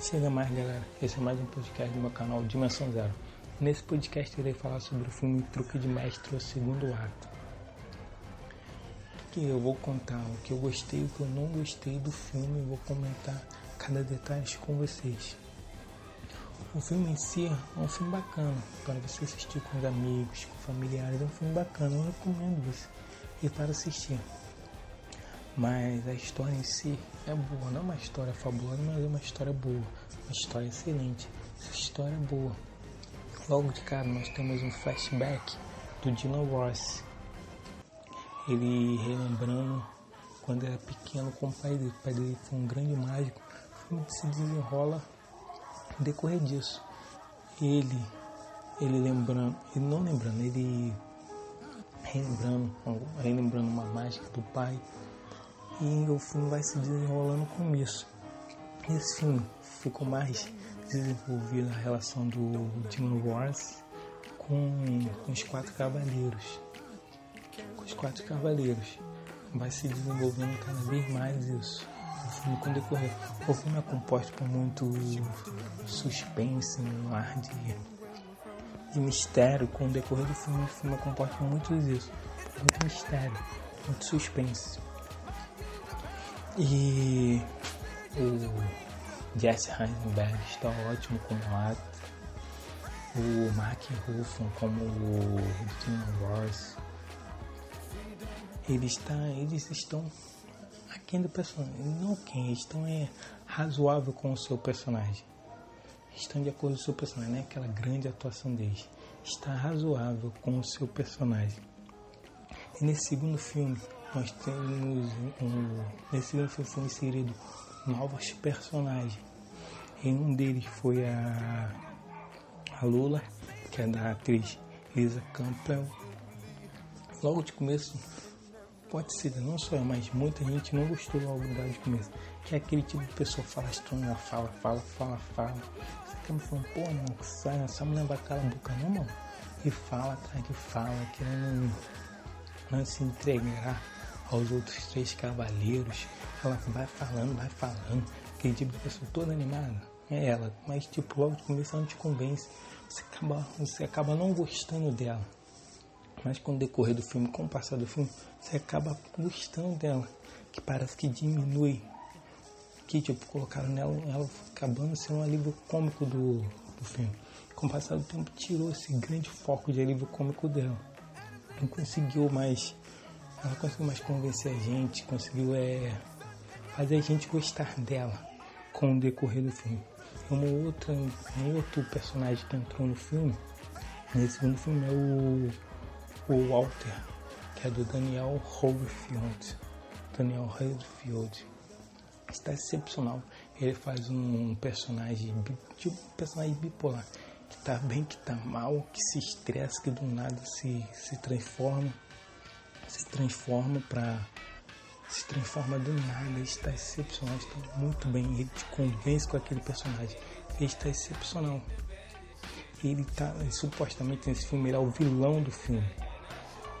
Chega mais, galera. Esse é mais um podcast do meu canal Dimensão Zero. Nesse podcast irei falar sobre o filme Truque de Mestre, o segundo ato. Que eu vou contar o que eu gostei o que eu não gostei do filme vou comentar cada detalhe com vocês. O filme em si é um filme bacana para você assistir com os amigos, com familiares. É um filme bacana, eu recomendo você ir para assistir. Mas a história em si é boa, não é uma história fabulosa, mas é uma história boa, uma história excelente. Essa história é boa. Logo de cara nós temos um flashback do Dylan Ross. Ele relembrando quando era pequeno com o pai dele. O pai dele foi um grande mágico. O se desenrola no decorrer disso. Ele, ele lembrando, ele não lembrando, ele relembrando, relembrando uma mágica do pai e o filme vai se desenrolando com isso. Esse filme ficou mais desenvolvido a relação do Jim Wars com, com os quatro cavaleiros. Com os quatro cavaleiros. Vai se desenvolvendo cada vez mais isso. O filme com decorrer. O filme é composto por muito suspense, um ar de, de mistério. Com o decorrer do filme, o filme é composto por muito isso. Muito mistério, muito suspense. E o Jesse Heisenberg está ótimo como ato. O Mark Ruffalo como o Tim Ross. Eles, tá, eles estão aquém do personagem. Não quem, estão é razoável com o seu personagem. Estão de acordo com o seu personagem, não é aquela grande atuação deles. Está razoável com o seu personagem. E nesse segundo filme, nós temos um, nesse foi inserido novos personagens. E um deles foi a, a Lula, que é da atriz Lisa Campbell. Logo de começo, pode ser, não só eu, mas muita gente não gostou logo de começo. Que é aquele tipo de pessoa que fala estranho, fala, fala, fala, fala. Você acaba falando, pô, mano, sai, essa mulher vai calar boca não, mano. E fala atrás de fala, querendo não se entregar aos outros três cavaleiros. Ela vai falando, vai falando. Aquele tipo de pessoa toda animada. É ela. Mas tipo, logo de começo ela não te convence. Você acaba, você acaba não gostando dela. Mas com o decorrer do filme, com o passar do filme, você acaba gostando dela. Que parece que diminui. Que tipo, colocaram nela, ela acabando sendo um alívio cômico do, do filme. Com o passar do tempo, tirou esse grande foco de alívio cômico dela. Não conseguiu mais ela conseguiu mais convencer a gente, conseguiu é, fazer a gente gostar dela com o decorrer do filme. Uma outra, um outro personagem que entrou no filme, nesse segundo filme, é o, o Walter, que é do Daniel Hoverfield. Daniel Hoverfield. Está excepcional. Ele faz um personagem, tipo um personagem bipolar, que está bem, que está mal, que se estressa, que do nada se, se transforma se transforma para se transforma do nada, está excepcional, está muito bem, ele te convence com aquele personagem, ele está excepcional. Ele tá, supostamente nesse filme ele é o vilão do filme.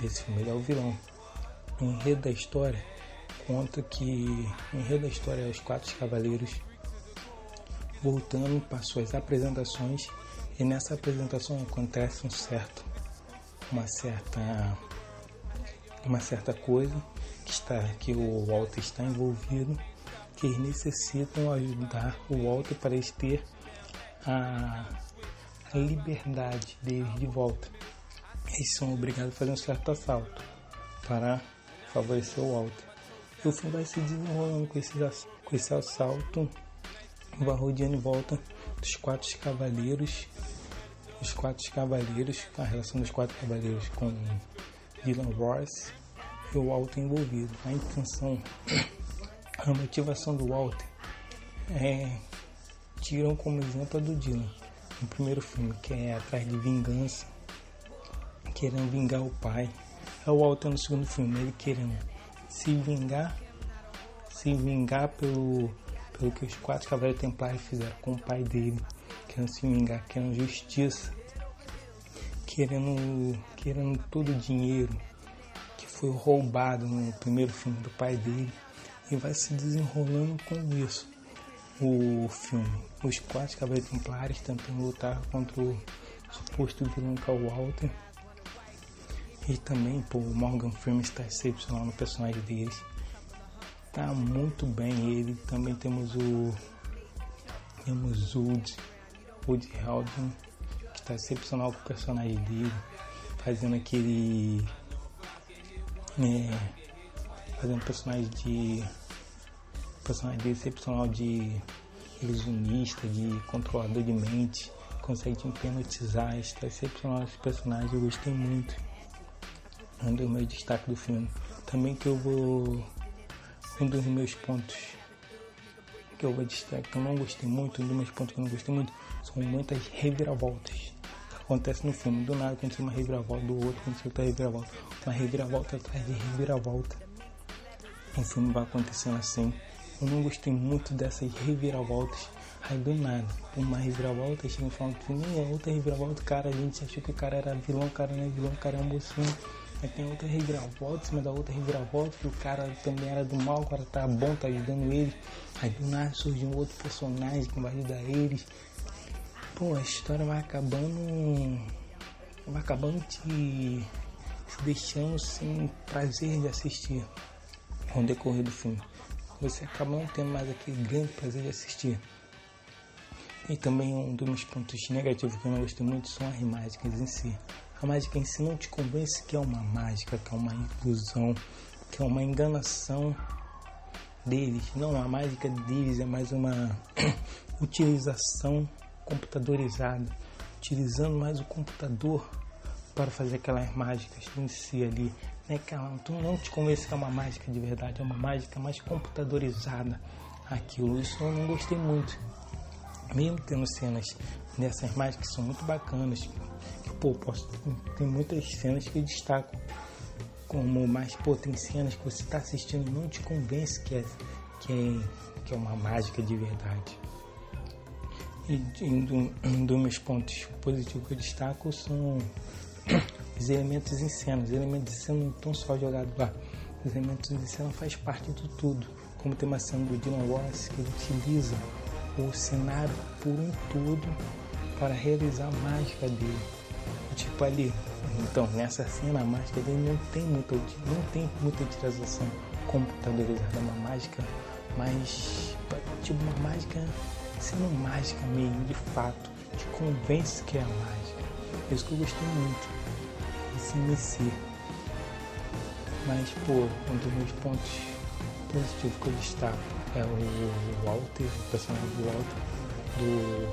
Desse filme ele é o vilão. O enredo da história conta que o enredo da história é os quatro cavaleiros voltando para suas apresentações e nessa apresentação acontece um certo uma certa uma certa coisa que está que o Walter está envolvido, que eles necessitam ajudar o Walter para eles ter a, liberdade deles de volta. Eles são obrigados a fazer um certo assalto para favorecer o Walter. E o filme vai se desenrolando com esse, com esse assalto, rodeando em volta dos quatro cavaleiros, os quatro cavaleiros, a relação dos quatro cavaleiros com Dylan Ross e o Walter envolvido. A intenção, a motivação do Walter é tiram como exemplo a do Dylan no primeiro filme, que é atrás de vingança, querendo vingar o pai. É o Walter no segundo filme, ele querendo se vingar, se vingar pelo, pelo que os quatro cavaleiros templários fizeram com o pai dele, querendo se vingar, querendo justiça querendo, querendo todo o dinheiro que foi roubado no primeiro filme do pai dele e vai se desenrolando com isso. o filme. Os quatro cavaleiros templares tentando lutar contra o suposto vilão Cal Walter. E também, pô, o Morgan Freeman está excepcional no personagem deles. Tá muito bem ele. Também temos o. Temos Woody, Woody Harrelson, que está excepcional com o personagem dele. Fazendo aquele. É, fazendo personagem de. Personagem excepcional de ilusionista, de controlador de mente. Consegue te hipnotizar. Está excepcional esse personagem. Eu gostei muito. É um dos meus destaques do filme. Também que eu vou. Um dos meus pontos que eu vou destacar, que eu não gostei muito, um dos meus pontos que eu não gostei muito, são muitas reviravoltas que acontecem no filme. Do nada aconteceu uma reviravolta, do outro aconteceu outra reviravolta. Uma reviravolta atrás de reviravolta. O filme vai acontecendo assim. Eu não gostei muito dessas reviravoltas. Aí do nada, uma reviravolta, chega no final do filme, e outra reviravolta, cara, a gente achou que o cara era vilão, o cara não é vilão, o cara é um mocinho. Aí tem outra reviravolta, em cima da outra reviravolta, que o cara também era do mal, o cara tá bom, tá ajudando ele. Aí do nada surge um outro personagem que vai ajudar eles. Pô, a história vai acabando. Vai acabando te, te deixando sem prazer de assistir ao decorrer do filme. Você acaba não tendo mais aquele grande prazer de assistir. E também um dos meus pontos negativos que eu não gostei muito são as mágicas em si. A mágica em si não te convence que é uma mágica, que é uma ilusão, que é uma enganação deles. Não, a mágica deles é mais uma utilização computadorizada, utilizando mais o computador para fazer aquelas mágicas em si ali. Né? Ela, tu não te convence que é uma mágica de verdade, é uma mágica mais computadorizada aquilo. Isso eu não gostei muito. Mesmo tendo cenas dessas mágicas que são muito bacanas, que pô, posso, tem muitas cenas que eu destaco como mais tem cenas que você está assistindo e não te convence que é, que é, que é uma mágica de verdade. E um, dos meus pontos positivos que eu destaco são os elementos em cena. Os elementos em cena não estão só jogados lá. Os elementos em cena faz parte de tudo. Como tem uma cena do Dylan Ross que ele utiliza o cenário por um todo para realizar a mágica dele. Tipo ali, então nessa cena a mágica dele não tem muita, não tem muita utilização computadorizada, é uma mágica, mas tipo uma mágica sendo mágica mesmo, de fato, te convence que é a mágica. É isso que eu gostei muito, esse MC. Mas pô, um dos meus pontos positivos que eu destaco é o Walter, o personagem do Walter, do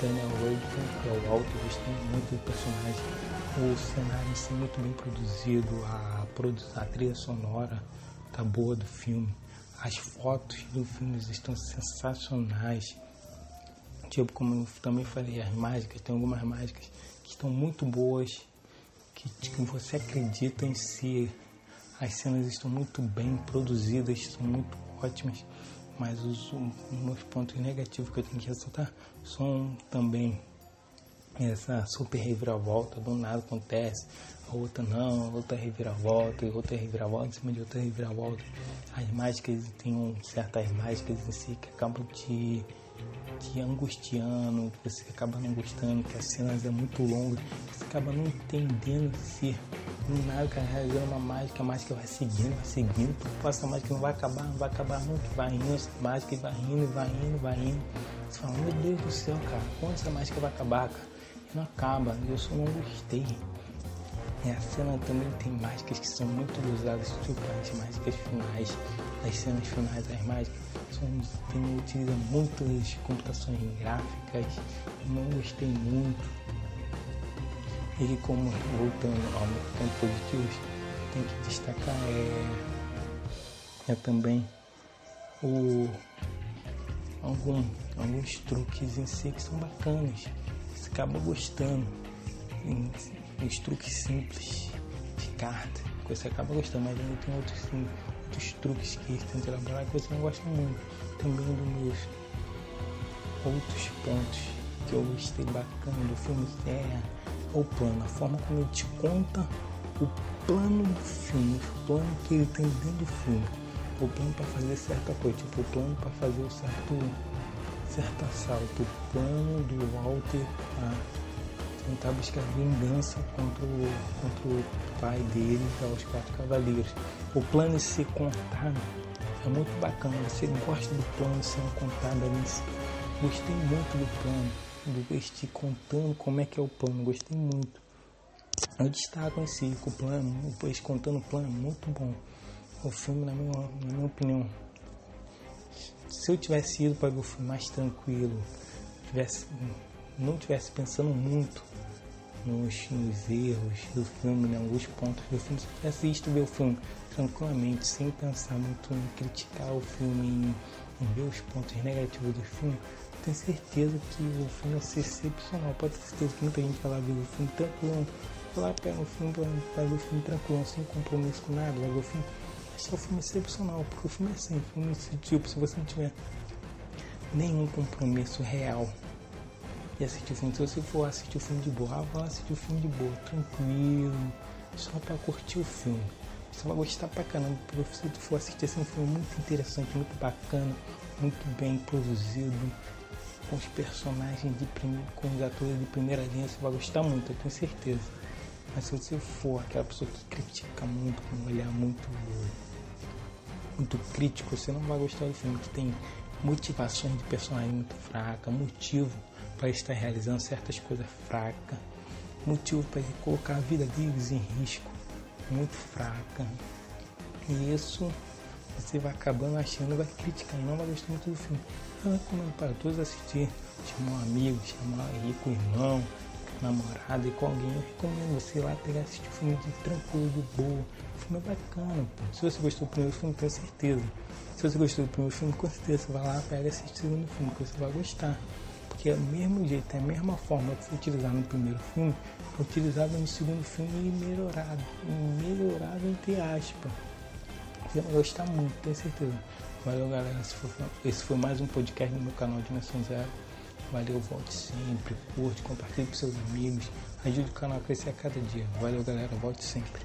Daniel Radcliffe, que é o Walter, gostei muito do personagem. O cenário si é muito bem produzido, a, a trilha sonora tá boa do filme, as fotos do filme estão sensacionais. Tipo, como eu também falei, as mágicas, tem algumas mágicas que estão muito boas, que, que você acredita em si. As cenas estão muito bem produzidas, são muito ótimas mas os, meus pontos negativos que eu tenho que ressaltar são também essa super reviravolta, do nada acontece, a outra não, a outra reviravolta, e outra reviravolta em cima de outra reviravolta. As mágicas tem certas mágicas em si que acabam te, te angustiando, que você acaba não gostando, que as cenas é muito longas, você acaba não entendendo se do nada, cara, realizando uma mágica, a mágica vai seguindo, vai seguindo, tu passa a mágica, não vai acabar, não vai acabar nunca, vai indo essa mágica, vai indo, vai indo, vai indo. Você fala, meu Deus do céu, cara, quando essa mágica vai acabar, cara? E não acaba, eu só não gostei. E a cena também tem mágicas que são muito usadas, tipo as mágicas finais, as cenas finais das mágicas, são, tem, utiliza muitas computações gráficas, não gostei muito e como, voltando ao ponto positivo, tem que destacar é, é também o, algum, alguns truques em si que são bacanas. Você acaba gostando. Em, truques simples de carta, que você acaba gostando, mas ainda tem outros, sim, outros truques que eles tentam elaborar que você não gosta muito. Também dos meus outros pontos que eu gostei bacana do filme é o plano, a forma como ele te conta o plano do filme, o plano que ele tem dentro do filme, o plano para fazer certa coisa, tipo o plano para fazer o certo certo assalto, o plano do Walter a tentar buscar vingança contra o, contra o pai dele, que é os quatro cavaleiros. O plano ser contado é muito bacana. Você gosta do plano sendo contado ali. Gostei muito do plano, do este contando como é que é o plano. Gostei muito. Eu destaco si que o plano, depois contando o plano, é muito bom. O filme, na minha, na minha opinião, se eu tivesse ido para ver o filme mais tranquilo, tivesse, não tivesse pensando muito nos, nos erros do filme, em alguns pontos do filme, se eu tivesse visto ver o filme tranquilamente, sem pensar muito em criticar o filme, em, em ver os pontos negativos do filme, tenho certeza que o filme vai ser excepcional. Pode ter certeza que muita gente vai lá ver o filme tranquilo, vai lá pega o filme, vai ver o filme tranquilo, sem compromisso com nada, vai ver o filme achar o filme excepcional, porque o filme é assim, filme desse tipo, se você não tiver nenhum compromisso real de assistir o filme, se você for assistir o filme de boa, ah, vai assistir o filme de boa, tranquilo, só para curtir o filme. Você vai gostar pra caramba, porque se você for assistir esse assim, um filme muito interessante, muito bacana, muito bem produzido, com os personagens de com os atores de primeira linha, você vai gostar muito, eu tenho certeza. Mas se você for aquela pessoa que critica muito, com um olhar muito muito crítico, você não vai gostar do filme que tem motivações de personagem muito fraca, motivo para estar realizando certas coisas fracas, motivo para colocar a vida deles em risco muito fraca. E isso você vai acabando achando, vai criticar e não vai gostar muito do filme. Eu recomendo para todos assistir, chamar um amigo, chamar aí com irmão, namorada e com alguém, eu recomendo você ir lá pegar assistir o filme de tranquilo, de boa. O filme é bacana, pô. Se você gostou do primeiro filme, tenho certeza. Se você gostou do primeiro filme, com certeza vai lá, pega e assiste o segundo filme, que você vai gostar. Porque é o mesmo jeito, é a mesma forma que foi utilizado no primeiro filme, foi utilizado no segundo filme e melhorado. E melhorado entre aspas. Vai gostar muito, tenho certeza. Valeu galera, esse foi, esse foi mais um podcast no meu canal Dimensão Zero. Valeu, volte sempre, curte, compartilhe com seus amigos, ajude o canal a crescer a cada dia. Valeu, galera, volte sempre.